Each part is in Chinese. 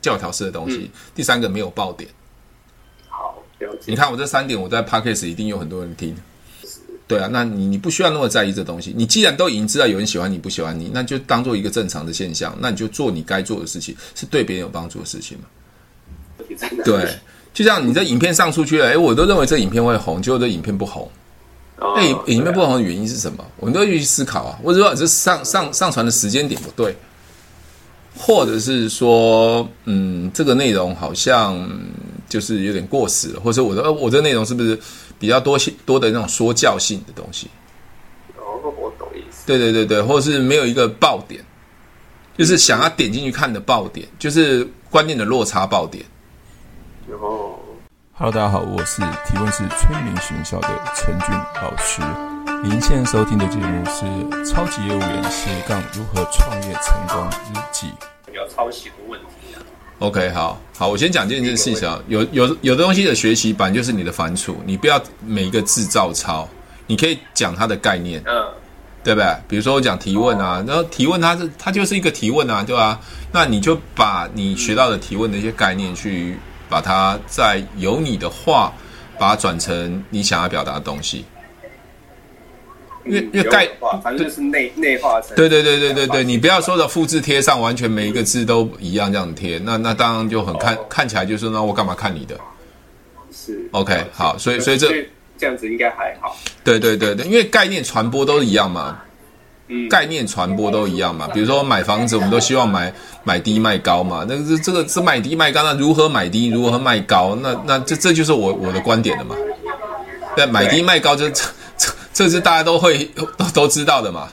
教条式的东西，嗯、第三个没有爆点。好，了解。你看我这三点，我在 Podcast 一定有很多人听。对啊，那你你不需要那么在意这东西。你既然都已经知道有人喜欢你不喜欢你，那就当做一个正常的现象。那你就做你该做的事情，是对别人有帮助的事情嘛？对，就像你这影片上出去了，哎，我都认为这影片会红，结果这影片不红。哎，影片不红的原因是什么？我们都要去思考啊。或者说，这上上上传的时间点不对，或者是说，嗯，这个内容好像就是有点过时了，或者我的我的内容是不是？比较多性多的那种说教性的东西，哦，我懂意思。对对对对，或者是没有一个爆点，就是想要点进去看的爆点，就是观念的落差爆点。哦，Hello，大家好，我是提问是催眠学校的陈俊老师。您现在收听的节目是《超级业务员斜杠如何创业成功日记》。有抄袭的问题啊。OK，好好，我先讲这件事情啊。有有有的东西的学习版就是你的反刍，你不要每一个字照抄，你可以讲它的概念，嗯，对不对？比如说我讲提问啊，然后提问它是它就是一个提问啊，对吧？那你就把你学到的提问的一些概念去把它再由你的话把它转成你想要表达的东西。因为因为概反正就是内内化成对对对对对对，你不要说的复制贴上，完全每一个字都一样这样贴，那那当然就很看看起来就是那我干嘛看你的？是 OK 好，所以所以这这样子应该还好。对对对对，因为概念传播都一样嘛，概念传播都一样嘛。比如说买房子，我们都希望买买低卖高嘛，那个这个是买低卖高，那如何买低，如何卖高？那那这这就是我我的观点了嘛。对，买低卖高就这这。是大家都会都 都知道的嘛，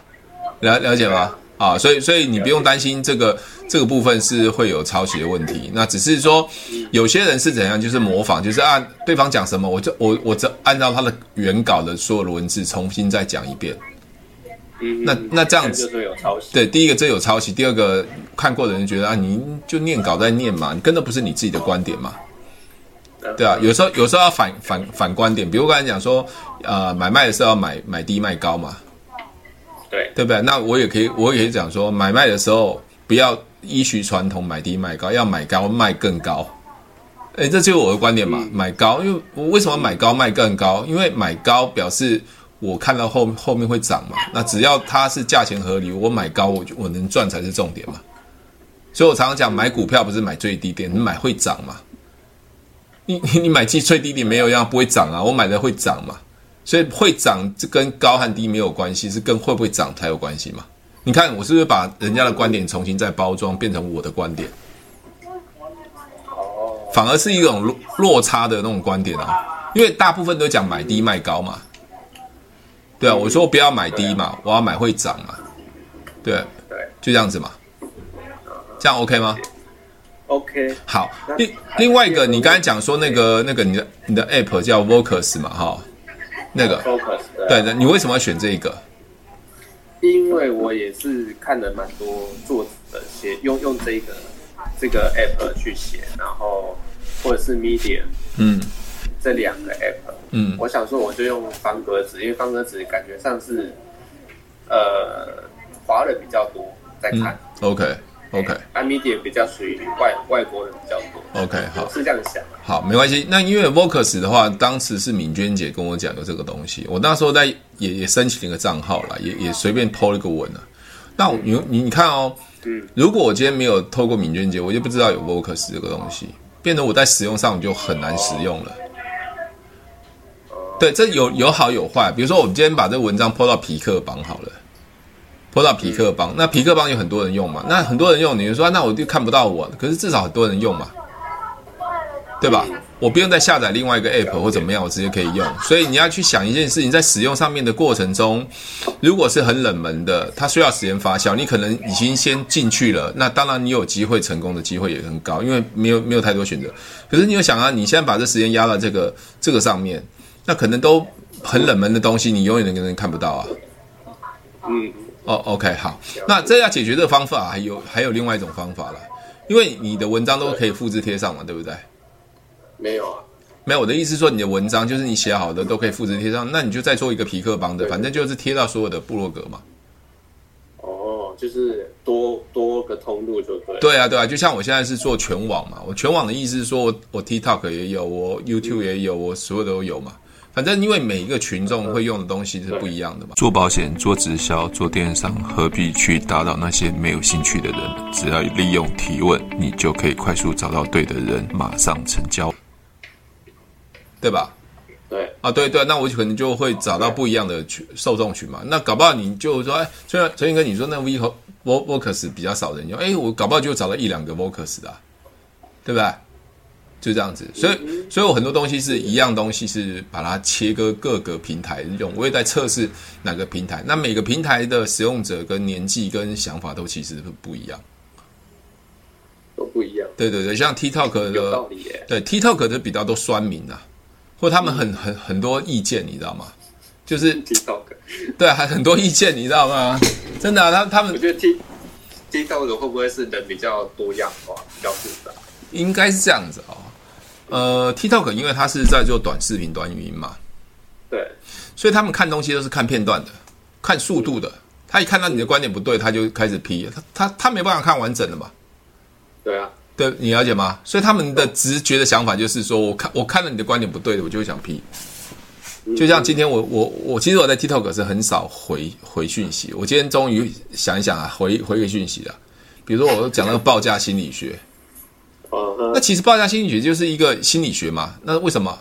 了了解吗？啊，所以所以你不用担心这个这个部分是会有抄袭的问题。那只是说有些人是怎样，就是模仿，就是按对方讲什么，我就我我这按照他的原稿的所有的文字重新再讲一遍。那那这样子对，第一个这有抄袭，第二个看过的人觉得啊，你就念稿在念嘛，你跟的不是你自己的观点嘛。对啊，有时候有时候要反反反观点，比如我刚才讲说，呃，买卖的时候要买买低卖高嘛，对对不对？那我也可以我也可以讲说，买卖的时候不要依循传统买低卖高，要买高卖更高。哎，这就是我的观点嘛，买高，因为我为什么买高卖更高？因为买高表示我看到后后面会涨嘛，那只要它是价钱合理，我买高我就我能赚才是重点嘛。所以我常常讲买股票不是买最低点，你买会涨嘛。你你你买进最低点没有样不会涨啊，我买的会涨嘛，所以会涨这跟高和低没有关系，是跟会不会涨才有关系嘛。你看我是不是把人家的观点重新再包装，变成我的观点？反而是一种落落差的那种观点啊，因为大部分都讲买低卖高嘛，对啊，我说不要买低嘛，我要买会涨嘛，对对，就这样子嘛，这样 OK 吗？OK，好。另另外一个，你刚才讲说那个那个你的你的 App 叫 Vocus 嘛，哈，那个 Focus 对的。你为什么要选这一个？因为我也是看了蛮多作者写用用这个这个 App 去写，然后或者是 Medium，嗯，这两个 App，嗯，我想说我就用方格子，因为方格子感觉上是呃华人比较多在看。嗯、OK。OK，Medium 比较属于外外国人比较多。OK，好，是这样想。好，没关系。那因为 Vocus 的话，当时是敏娟姐跟我讲的这个东西，我那时候在也也申请了一个账号了，也也随便 PO 了个文了。那你你你看哦，嗯，如果我今天没有透过敏娟姐，我就不知道有 Vocus 这个东西，变得我在使用上就很难使用了。哦、对，这有有好有坏。比如说，我们今天把这个文章 PO 到匹克榜好了。拖到匹克邦，那匹克邦有很多人用嘛？那很多人用，你就说那我就看不到我，可是至少很多人用嘛，对吧？我不用再下载另外一个 app 或怎么样，我直接可以用。所以你要去想一件事情，在使用上面的过程中，如果是很冷门的，它需要时间发酵，你可能已经先进去了，那当然你有机会成功的机会也很高，因为没有没有太多选择。可是你有想啊，你现在把这时间压到这个这个上面，那可能都很冷门的东西，你永远的人看不到啊。嗯。哦、oh，OK，好，那这要解决这个方法，还有还有另外一种方法了，因为你的文章都可以复制贴上嘛，对不对？没有啊，没有。我的意思是说，你的文章就是你写好的都可以复制贴上，那你就再做一个皮克邦的，反正就是贴到所有的部落格嘛。哦，就是多多个通路就对。对啊，对啊，就像我现在是做全网嘛，我全网的意思是说我我 TikTok 也有，我 YouTube 也有，我所有都有嘛。反正因为每一个群众会用的东西是不一样的嘛。做保险、做直销、做电商，何必去打扰那些没有兴趣的人？只要利用提问，你就可以快速找到对的人，马上成交，对吧？对啊，对对，那我可能就会找到不一样的群受众群嘛。那搞不好你就说，哎，虽然陈云哥你说那 V 和 Vocus 比较少人用，哎，我搞不好就找到一两个 Vocus 的啊，对不对？就这样子，所以，所以我很多东西是一样东西，是把它切割各个平台用。我也在测试哪个平台，那每个平台的使用者跟年纪跟想法都其实不一样，都不一样。对对对，像 TikTok 的。对 TikTok 的比较多酸民啊，或他们很很很多意见，你知道吗？就是 TikTok，对，还很多意见，你知道吗？真的啊，他他们，我觉得 Tik TikTok 的会不会是人比较多样化，比较复杂？应该是这样子哦。呃，TikTok 因为它是在做短视频、短语音嘛，对，所以他们看东西都是看片段的，看速度的。他一看到你的观点不对，他就开始批。他他他没办法看完整的嘛。对啊，对，你了解吗？所以他们的直觉的想法就是说，我看我看了你的观点不对的，我就会想批。就像今天我我我其实我在 TikTok 是很少回回讯息，我今天终于想一想啊，回回个讯息了。比如说我讲那个报价心理学。那其实报价心理学就是一个心理学嘛。那为什么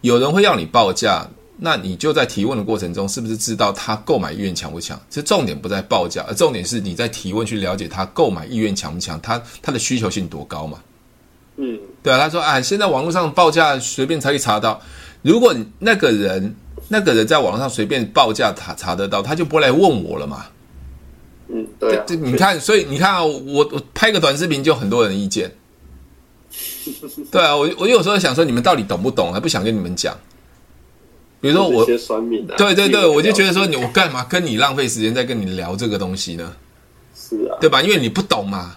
有人会要你报价？那你就在提问的过程中，是不是知道他购买意愿强不强？其实重点不在报价，而重点是你在提问去了解他购买意愿强不强，他他的需求性多高嘛？嗯，对啊。他说：“哎，现在网络上报价随便才可以查到。如果那个人那个人在网上随便报价查查得到，他就不会来问我了嘛。”嗯，对啊。你看，所以你看啊，我我拍个短视频就很多人意见。对啊，我我有时候想说，你们到底懂不懂？还不想跟你们讲。比如说我，对对对，我就觉得说，你我干嘛跟你浪费时间在跟你聊这个东西呢？是啊，对吧？因为你不懂嘛，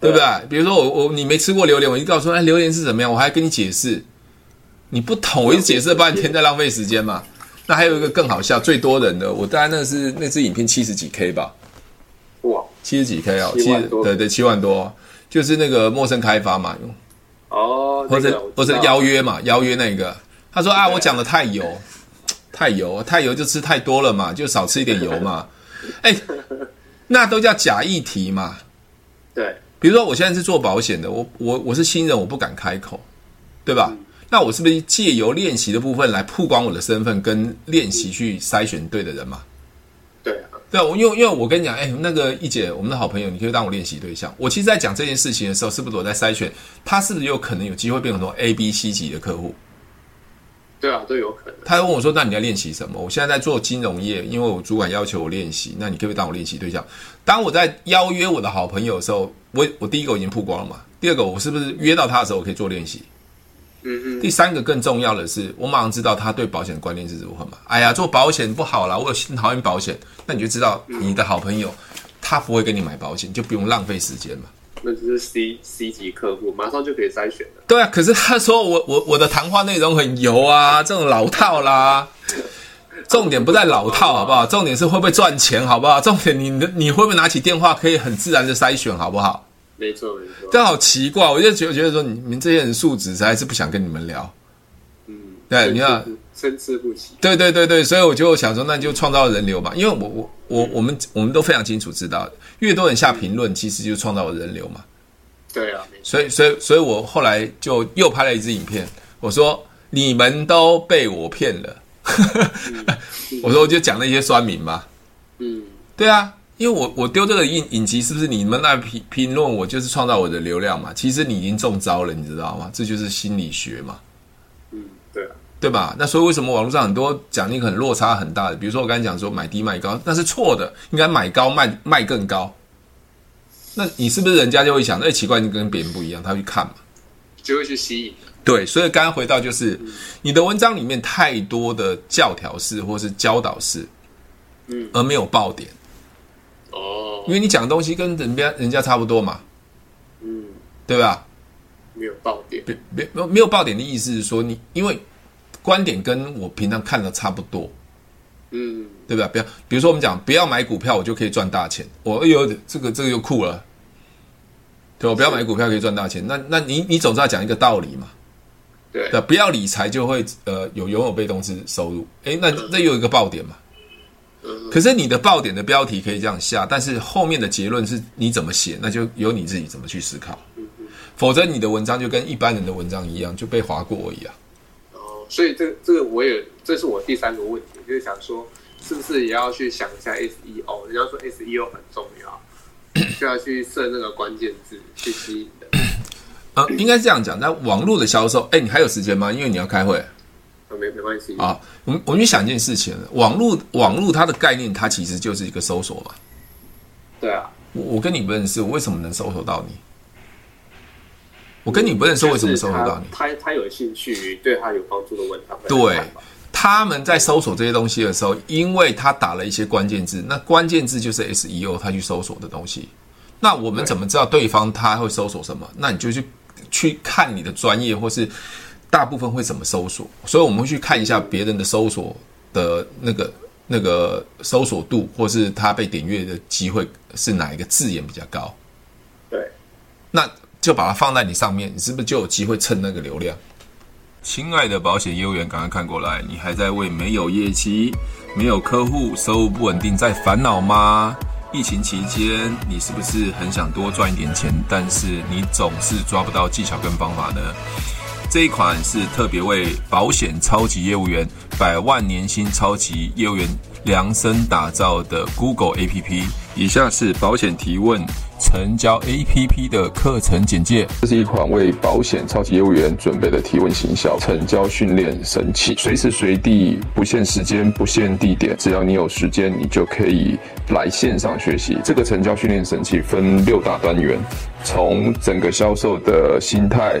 对不对？比如说我我你没吃过榴莲，我就告诉说，哎，榴莲是怎么样？我还跟你解释，你不懂，我一解释了半天，在浪费时间嘛。那还有一个更好笑，最多人的，我当然那是那支影片七十几 K 吧？哇，七十几 K 哦，七对对七万多，就是那个陌生开发嘛。哦，或者或者邀约嘛，邀约那个，他说啊，我讲的太油，太油，太油就吃太多了嘛，就少吃一点油嘛。哎，那都叫假议题嘛。对，比如说我现在是做保险的，我我我是新人，我不敢开口，对吧？嗯、那我是不是借由练习的部分来曝光我的身份，跟练习去筛选对的人嘛？对啊，我因为因为我跟你讲，哎，那个一姐，我们的好朋友，你可以当我练习对象。我其实，在讲这件事情的时候，是不是我在筛选他，是不是有可能有机会变成说 A、B、C 级的客户？对啊，都有可能。他问我说：“那你在练习什么？”我现在在做金融业，因为我主管要求我练习，那你可不可以当我练习对象？当我在邀约我的好朋友的时候，我我第一个我已经曝光了嘛，第二个我是不是约到他的时候，我可以做练习？嗯嗯，第三个更重要的是，我马上知道他对保险的观念是如何嘛。哎呀，做保险不好啦，我有很讨厌保险，那你就知道你的好朋友他不会跟你买保险，就不用浪费时间嘛。那就是 C C 级客户，马上就可以筛选了。对啊，可是他说我我我的谈话内容很油啊，这种老套啦。重点不在老套好不好？重点是会不会赚钱好不好？重点你你会不会拿起电话可以很自然的筛选好不好？没错，没错，但好奇怪，我就觉得觉得说，你们这些人素质实在是不想跟你们聊。嗯，对，你看，参差不齐。对对对对，所以我就想说，那就创造人流嘛，因为我我我我们我们都非常清楚知道，越多人下评论，其实就创造了人流嘛。对啊，所以所以所以我后来就又拍了一支影片，我说你们都被我骗了，我说我就讲那些酸民嘛。嗯，对啊。因为我我丢这个影影集，是不是你们那评评论我就是创造我的流量嘛？其实你已经中招了，你知道吗？这就是心理学嘛。嗯，对啊，对吧？那所以为什么网络上很多讲那个很落差很大的？比如说我刚才讲说买低卖高，那是错的，应该买高卖卖更高。那你是不是人家就会想，哎，奇怪，你跟别人不一样，他会去看嘛，就会去吸引。对，所以刚刚回到就是，你的文章里面太多的教条式或是教导式，嗯，而没有爆点。哦，因为你讲的东西跟人家人家差不多嘛，嗯，对吧？没有爆点，别别没有没有爆点的意思是说你，因为观点跟我平常看的差不多，嗯，对吧？不要，比如说我们讲不要买股票，我就可以赚大钱。我哎呦，这个这个又酷了，对，我不要买股票可以赚大钱。那那你你总是要讲一个道理嘛？对，不要理财就会呃有拥有被动式收入。哎，那那又有一个爆点嘛？可是你的爆点的标题可以这样下，但是后面的结论是你怎么写，那就由你自己怎么去思考。否则你的文章就跟一般人的文章一样，就被划过而已啊。哦，所以这个这个我也这是我第三个问题，就是想说，是不是也要去想一下 SEO？人家说 SEO 很重要，就要去设那个关键字去吸引的。呃，应该是这样讲。那网络的销售，哎，你还有时间吗？因为你要开会。没没关系啊。我们我们去想一件事情，网络网络它的概念，它其实就是一个搜索嘛。对啊。我我跟你不认识，我为什么能搜索到你？我跟你不认识，为什么搜索到你？他他，有兴趣，对他有帮助的问题。对，他们在搜索这些东西的时候，因为他打了一些关键字，那关键字就是 SEO，他去搜索的东西。那我们怎么知道对方他会搜索什么？那你就去去看你的专业，或是大部分会怎么搜索。所以我们会去看一下别人的搜索的那个那个搜索度，或是他被点阅的机会是哪一个字眼比较高。对，那。就把它放在你上面，你是不是就有机会蹭那个流量？亲爱的保险业务员，赶快看过来！你还在为没有业绩、没有客户、收入不稳定在烦恼吗？疫情期间，你是不是很想多赚一点钱，但是你总是抓不到技巧跟方法呢？这一款是特别为保险超级业务员、百万年薪超级业务员量身打造的 Google APP。以下是保险提问。成交 APP 的课程简介。这是一款为保险超级业务员准备的提问行销成交训练神器，随时随地，不限时间，不限地点，只要你有时间，你就可以来线上学习。这个成交训练神器分六大单元，从整个销售的心态。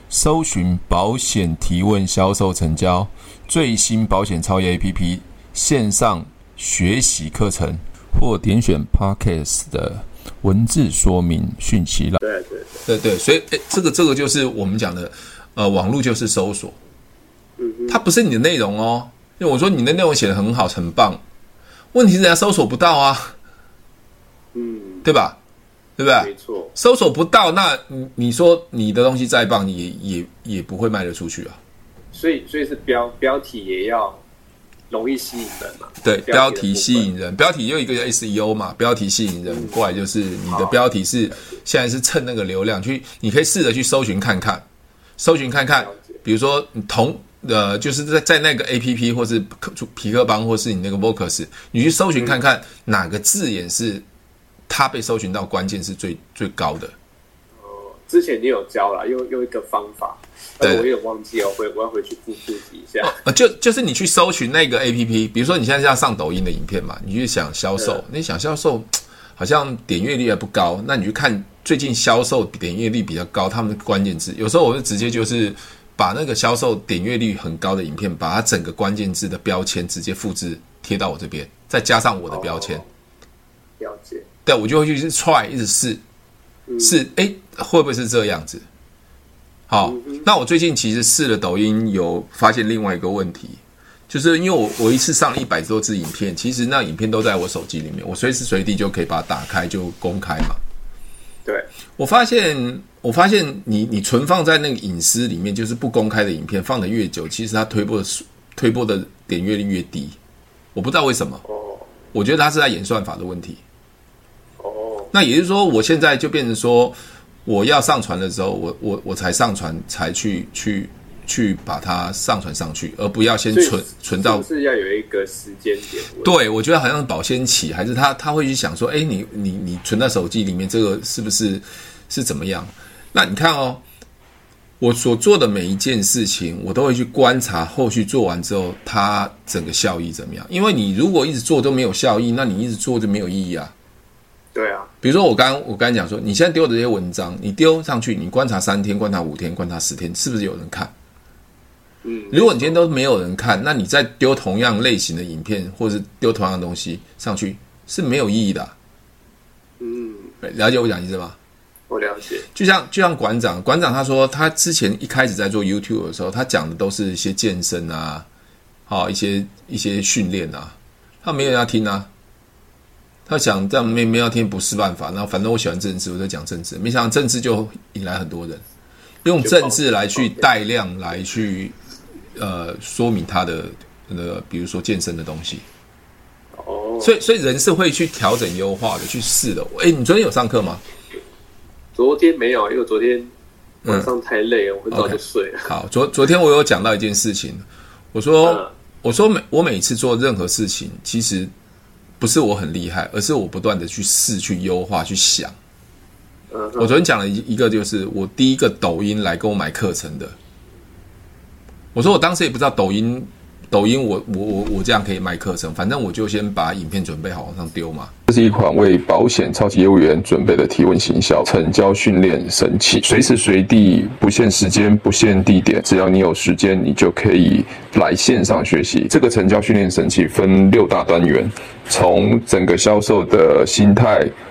搜寻保险提问销售成交最新保险超越 APP 线上学习课程，或点选 parkas 的文字说明讯息了。对对对对，所以诶，这个这个就是我们讲的，呃，网络就是搜索，嗯，它不是你的内容哦，因为我说你的内容写的很好很棒，问题是人家搜索不到啊，嗯，对吧？对不对？没错，搜索不到，那你你说你的东西再棒，你也也也不会卖得出去啊。所以，所以是标标题也要容易吸引人嘛？对，标题吸引人，标题又一个叫 SEO 嘛，标题吸引人过来就是你的标题是现在是蹭那个流量去，你可以试着去搜寻看看，搜寻看看，比如说你同呃，就是在在那个 APP 或是皮克邦或是你那个 Vocus，你去搜寻看看哪个字眼是。他被搜寻到关键是最最高的。哦，之前你有教了，用用一个方法，对，我有点忘记哦，回我要回去复习一下。呃，就就是你去搜寻那个 APP，比如说你现在是要上抖音的影片嘛，你去想销售，你想销售好像点阅率还不高，那你去看最近销售点阅率比较高，他们的关键字，有时候我就直接就是把那个销售点阅率很高的影片，把它整个关键字的标签直接复制贴到我这边，再加上我的标签。哦，了解。对，我就会去一 try，一直试，试，哎，会不会是这样子？好，那我最近其实试了抖音，有发现另外一个问题，就是因为我我一次上了一百多支影片，其实那影片都在我手机里面，我随时随地就可以把它打开就公开嘛。对，我发现，我发现你你存放在那个隐私里面，就是不公开的影片，放的越久，其实它推播的推播的点阅率越低。我不知道为什么，我觉得它是在演算法的问题。那也就是说，我现在就变成说，我要上传的时候，我我我才上传，才去去去把它上传上去，而不要先存存到。是要有一个时间点。对，我觉得好像保鲜期，还是他他会去想说，哎，你你你存在手机里面，这个是不是是怎么样？那你看哦，我所做的每一件事情，我都会去观察后续做完之后，它整个效益怎么样？因为你如果一直做都没有效益，那你一直做就没有意义啊。对啊，比如说我刚我刚才讲说，你现在丢的这些文章，你丢上去，你观察三天，观察五天，观察十天，是不是有人看？嗯，如果你今天都没有人看，那你再丢同样类型的影片，或者是丢同样的东西上去，是没有意义的啊。嗯，了解我讲意思吗？我了解，就像就像馆长，馆长他说，他之前一开始在做 YouTube 的时候，他讲的都是一些健身啊，好一些一些训练啊，他没有人要听啊。他想这样没没有要听不是办法，那反正我喜欢政治，我就讲政治，没想到政治就引来很多人，用政治来去带量来去呃说明他的那个，比如说健身的东西。哦，所以所以人是会去调整优化的，去试的。哎，你昨天有上课吗？昨天没有，因为昨天晚上太累了，嗯、我很早就睡了。Okay, 好，昨昨天我有讲到一件事情，我说、嗯、我说每我每次做任何事情，其实不是我很厉害，而是我不断的去试、去优化、去想。嗯，我昨天讲了一一个，就是我第一个抖音来跟我买课程的。我说我当时也不知道抖音。抖音我，我我我这样可以卖课程，反正我就先把影片准备好往上丢嘛。这是一款为保险超级业务员准备的提问行销成交训练神器，随时随地不限时间、不限地点，只要你有时间，你就可以来线上学习。这个成交训练神器分六大单元，从整个销售的心态。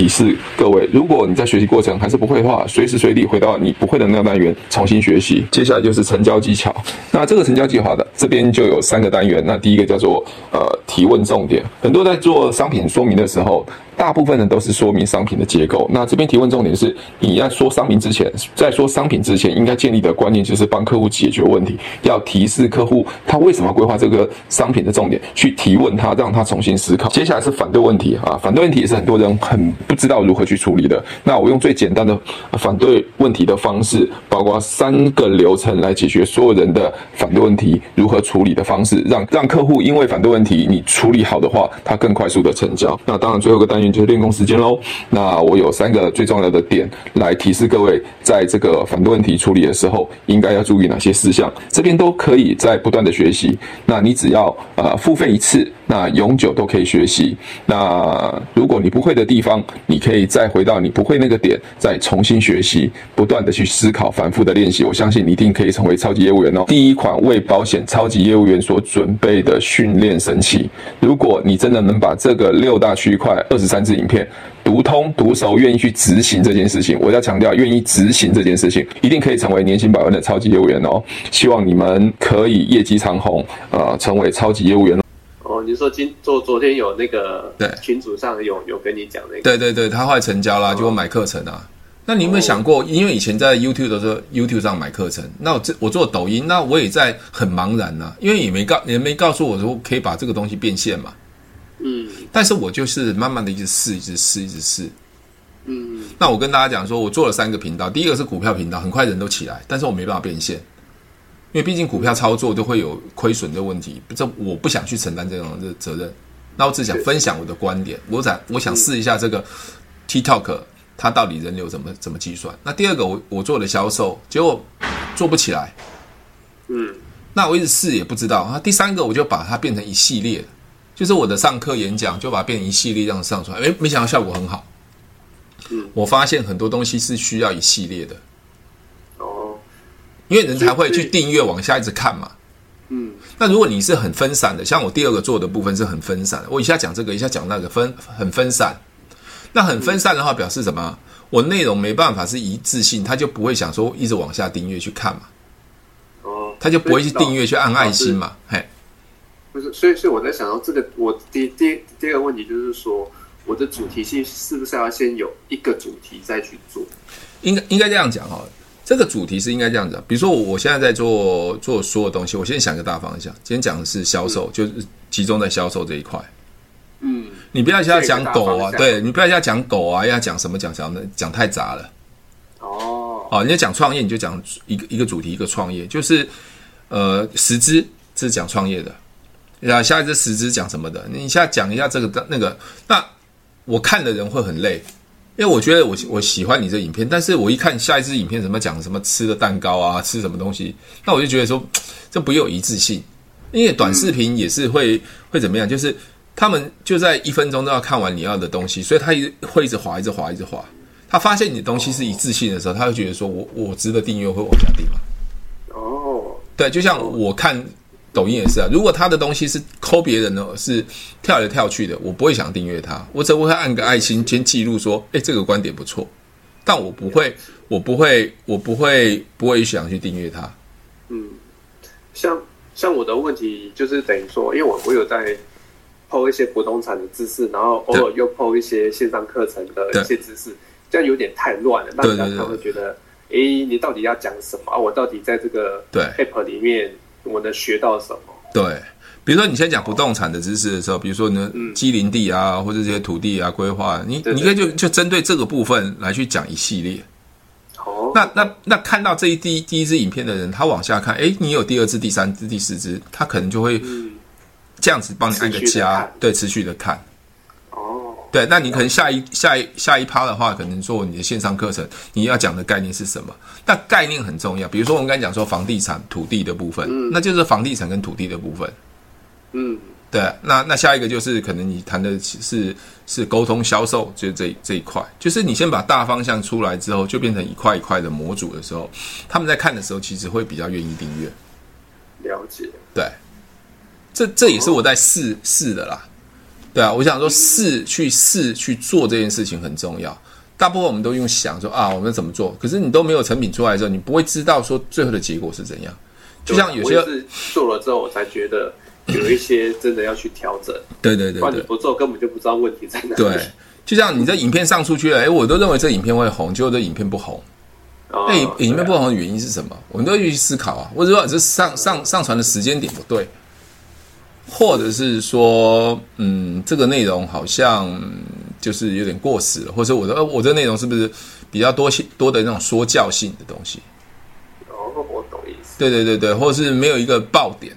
提示各位，如果你在学习过程还是不会的话，随时随地回到你不会的那个单元重新学习。接下来就是成交技巧。那这个成交计划的这边就有三个单元。那第一个叫做呃提问重点，很多在做商品说明的时候。大部分呢都是说明商品的结构。那这边提问重点是，你要说商品之前，在说商品之前，应该建立的观念就是帮客户解决问题，要提示客户他为什么规划这个商品的重点，去提问他，让他重新思考。接下来是反对问题啊，反对问题也是很多人很不知道如何去处理的。那我用最简单的反对问题的方式，包括三个流程来解决所有人的反对问题如何处理的方式，让让客户因为反对问题你处理好的话，他更快速的成交。那当然最后一个单元。就是练功时间喽。那我有三个最重要的点来提示各位，在这个反对问题处理的时候，应该要注意哪些事项。这边都可以在不断的学习。那你只要呃付费一次，那永久都可以学习。那如果你不会的地方，你可以再回到你不会那个点，再重新学习，不断的去思考，反复的练习。我相信你一定可以成为超级业务员哦。第一款为保险超级业务员所准备的训练神器。如果你真的能把这个六大区块二十三支影片读通读熟，愿意去执行这件事情，我要强调，愿意执行这件事情，一定可以成为年薪百万的超级业务员哦。希望你们可以业绩长虹，呃，成为超级业务员哦。你说今昨昨天有那个对群组上有有跟你讲那个，对对对，他后来成交啦，就买课程啊。那你有没有想过，因为以前在 YouTube 的时候，YouTube 上买课程，那我这我做抖音，那我也在很茫然呐、啊，因为也没告也没告诉我说可以把这个东西变现嘛。嗯，但是我就是慢慢的一直试，一直试，一直试。嗯，那我跟大家讲说，我做了三个频道，第一个是股票频道，很快人都起来，但是我没办法变现，因为毕竟股票操作都会有亏损的问题，这我不想去承担这种的责任。那我只想分享我的观点，我想我想试一下这个 TikTok 它到底人流怎么怎么计算。那第二个我我做了销售，结果做不起来。嗯，那我一直试也不知道。那第三个我就把它变成一系列。就是我的上课演讲，就把它变成一系列这样上传，哎，没想到效果很好。嗯，我发现很多东西是需要一系列的。哦，因为人才会去订阅，往下一直看嘛。嗯，那如果你是很分散的，像我第二个做的部分是很分散的，我一下讲这个，一下讲那个，分很分散。那很分散的话，表示什么？我内容没办法是一致性，他就不会想说一直往下订阅去看嘛。哦，他就不会去订阅去按爱心嘛，嘿。不是，所以所以我在想到这个，我第第第二个问题就是说，我的主题性是不是要先有一个主题再去做？应该应该这样讲哈，这个主题是应该这样子。比如说我我现在在做做所有东西，我先想一个大方向。今天讲的是销售，嗯、就是集中在销售这一块。嗯，你不要一下讲狗啊，对你不要一下讲狗啊，要讲什么讲讲的讲太杂了。哦，哦，你要讲创业，你就讲一个一个主题一个创业，就是呃十支这是讲创业的。然后，下一支十支讲什么的？你现在讲一下这个那个，那我看的人会很累，因为我觉得我我喜欢你这影片，但是我一看下一支影片，什么讲什么吃的蛋糕啊，吃什么东西，那我就觉得说 这不有一致性，因为短视频也是会、嗯、会怎么样？就是他们就在一分钟都要看完你要的东西，所以他一会一直滑，一直滑，一直滑。他发现你的东西是一致性的时候，他会觉得说我我值得订阅，会往下订嘛。哦，对，就像我看。抖音也是啊，如果他的东西是抠别人的，是跳来跳去的，我不会想订阅他，我只会按个爱心，先记录说，哎，这个观点不错，但我不会，我不会，我不会，不会想去订阅他。嗯，像像我的问题就是等于说，因为我我有在 PO 一些不动产的知识，然后偶尔又 PO 一些线上课程的一些知识，这样有点太乱了，让人家会觉得，哎，你到底要讲什么啊？我到底在这个 App 里面。我能学到什么？对，比如说你先讲不动产的知识的时候，比如说呢，畸零地啊，或者这些土地啊规划，你你可以就就针对这个部分来去讲一系列。哦，那那那看到这一第一第一支影片的人，他往下看，诶，你有第二支、第三支、第四支，他可能就会这样子帮你按个加，对，持续的看。对，那你可能下一下一下一趴的话，可能做你的线上课程，你要讲的概念是什么？那概念很重要。比如说我们刚才讲说房地产、土地的部分，嗯，那就是房地产跟土地的部分。嗯，对。那那下一个就是可能你谈的是是沟通销售，就这这一块，就是你先把大方向出来之后，就变成一块一块的模组的时候，他们在看的时候，其实会比较愿意订阅。了解。对，这这也是我在试试的啦。对啊，我想说试去试去做这件事情很重要。大部分我们都用想说啊，我们怎么做？可是你都没有成品出来的时候，你不会知道说最后的结果是怎样。就像有些是做了之后，我才觉得有一些真的要去调整。对 对对，对，你不做根本就不知道问题在哪里。对，就像你这影片上出去了，哎，我都认为这影片会红，结果这影片不红。那影影片不红的原因是什么？我们都要去思考啊。或者说，是上上上传的时间点不对，或者是说，嗯，这个内容好像。就是有点过时了，或者我的我的内容是不是比较多些多的那种说教性的东西？哦，我懂意思。对对对对，或者是没有一个爆点，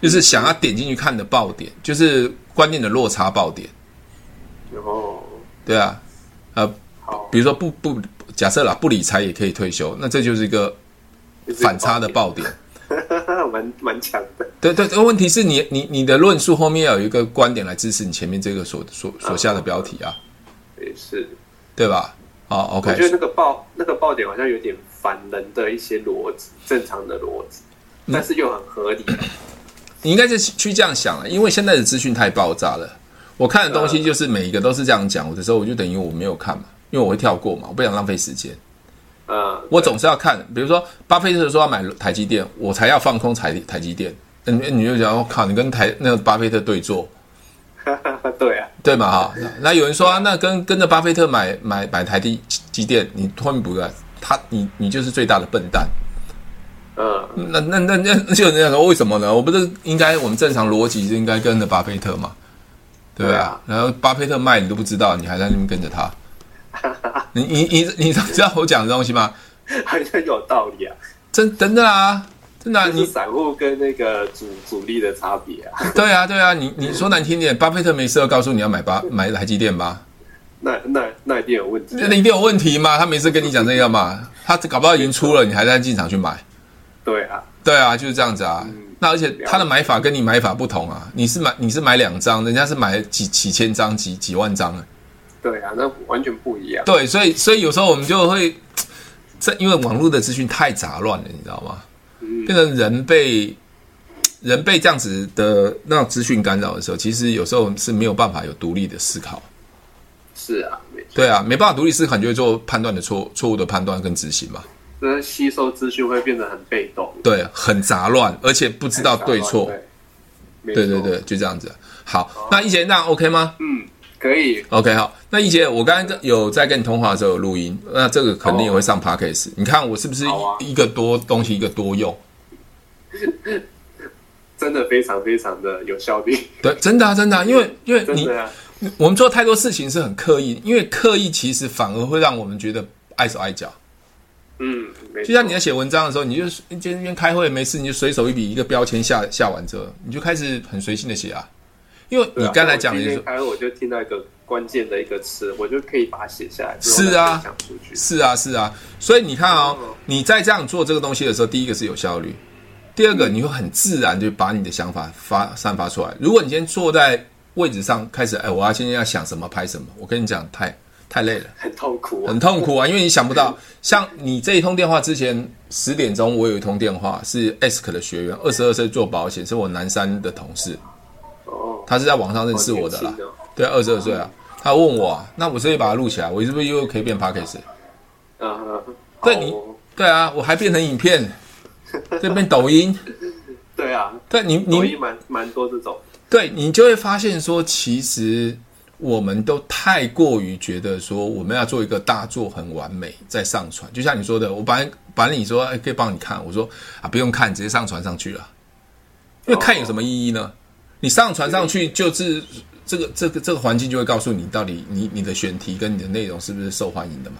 就是想要点进去看的爆点，就是观念的落差爆点。哦，对啊，呃，好，比如说不不假设啦，不理财也可以退休，那这就是一个反差的爆点。蛮蛮强的，对对，问题是你你你的论述后面要有一个观点来支持你前面这个所所所下的标题啊，也是，对吧？好，OK，我觉得那个爆那个爆点好像有点反人的一些逻辑，正常的逻辑，但是又很合理。你应该是去这样想了，因为现在的资讯太爆炸了。我看的东西就是每一个都是这样讲我的时候，我就等于我没有看嘛，因为我会跳过嘛，我不想浪费时间。嗯，我总是要看，比如说巴菲特说要买台积电，我才要放空台台积电。你你就讲，我靠，你跟台那个巴菲特对坐，对啊，对嘛哈？那有人说啊，那跟跟着巴菲特买买买台积积电，你后面补个他，你你就是最大的笨蛋。嗯，那那那那就有人讲说，为什么呢？我不是应该我们正常逻辑是应该跟着巴菲特嘛？对啊，对啊，然后巴菲特卖你都不知道，你还在那边跟着他。你你你你知道我讲的东西吗？好像有道理啊，真真的啊，真的啊。你散户跟那个主主力的差别啊？对啊对啊，你你说难听点，巴菲特没事要告诉你要买巴 买台积电吧？那那那一定有问题，那一定有问题吗？他没事跟你讲这个嘛？他搞不好已经出了，你还在进场去买？对啊，对啊，就是这样子啊。那而且他的买法跟你买法不同啊，你是买你是买两张，人家是买几几千张几几万张啊。对啊，那完全不一样。对，所以所以有时候我们就会，这因为网络的资讯太杂乱了，你知道吗？嗯，变成人被人被这样子的那种资讯干扰的时候，其实有时候是没有办法有独立的思考。是啊。对啊，没办法独立思考，你就会做判断的错错误的判断跟执行嘛。那吸收资讯会变得很被动，对，很杂乱，而且不知道对错。对，对对对，就这样子。好，好，那一杰，那 OK 吗？嗯。可以，OK，好。那一杰，我刚刚有在跟你通话的时候有录音，那这个肯定也会上 Podcast。你看我是不是一个多东西一个多用？真的非常非常的有效率。对，真的啊，真的啊，因为因为你我们做太多事情是很刻意，因为刻意其实反而会让我们觉得碍手碍脚。嗯，就像你在写文章的时候，你就今天边开会没事，你就随手一笔一个标签下下完之后，你就开始很随性的写啊。因为你刚才讲的就是，开会我就听到一个关键的一个词，我就可以把它写下来。是啊，是啊，是啊。所以你看哦，你在这样做这个东西的时候，第一个是有效率，第二个你会很自然就把你的想法发散发出来。如果你今天坐在位置上开始，哎，我要今天要想什么拍什么，我跟你讲，太太累了，很痛苦，很痛苦啊！因为你想不到，像你这一通电话之前十点钟，我有一通电话是 Ask 的学员，二十二岁做保险，是我南山的同事。他是在网上认识我的啦，对，二十二岁啊。他问我、啊，那我是不是把它录起来？我是不是又可以变 Podcast？嗯，对你，对啊，我还变成影片，这变抖音。对啊，对你，你蛮蛮多这种。对你就会发现说，其实我们都太过于觉得说，我们要做一个大作很完美再上传。就像你说的，我本来本来你说哎可以帮你看，我说啊不用看，直接上传上去了。因为看有什么意义呢？你上传上去，就是这个这个这个环境就会告诉你，到底你你的选题跟你的内容是不是受欢迎的嘛？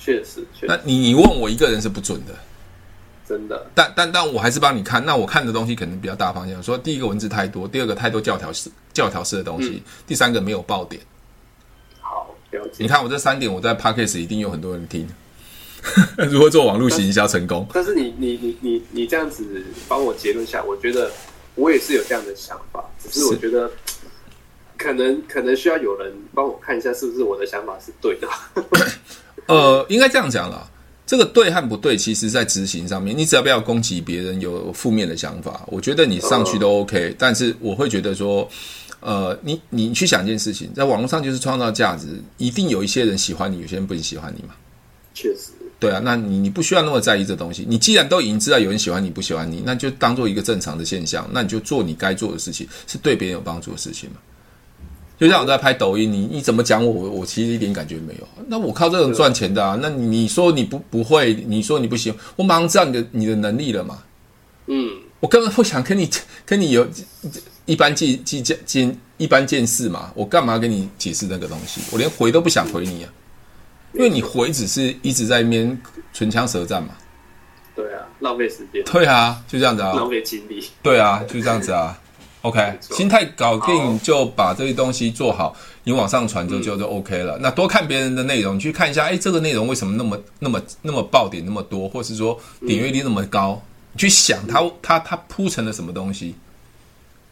确实，确实。那你你问我一个人是不准的，真的。但但但我还是帮你看。那我看的东西可能比较大方向，说第一个文字太多，第二个太多教条式教条式的东西，嗯、第三个没有爆点。好，了解。你看我这三点，我在 Podcast 一定有很多人听。如何做网络行销成功？但是你你你你你这样子帮我结论下，我觉得。我也是有这样的想法，只是我觉得可能可能需要有人帮我看一下，是不是我的想法是对的。呃，应该这样讲啦，这个对和不对，其实在执行上面，你只要不要攻击别人有负面的想法，我觉得你上去都 OK。但是我会觉得说，呃，你你去想一件事情，在网络上就是创造价值，一定有一些人喜欢你，有些人不喜欢你嘛。确实。对啊，那你你不需要那么在意这东西。你既然都已经知道有人喜欢你，不喜欢你，那就当做一个正常的现象。那你就做你该做的事情，是对别人有帮助的事情嘛。就像我在拍抖音，你你怎么讲我，我其实一点感觉没有。那我靠这种赚钱的啊。那你说你不不会，你说你不行，我马上知道你的你的能力了嘛。嗯，我根本不想跟你跟你有一般见见见一般见识嘛。我干嘛跟你解释那个东西？我连回都不想回你啊。因为你回只是一直在那边唇枪舌战嘛，对啊，浪费时间。对啊，就这样子啊，浪费精力。对啊，就这样子啊。OK，心态搞定就把这些东西做好，你往上传就就就 OK 了。嗯、那多看别人的内容，你去看一下，哎，这个内容为什么那么那么那么爆点那么多，或是说点阅率那么高？你去想它它它铺成了什么东西？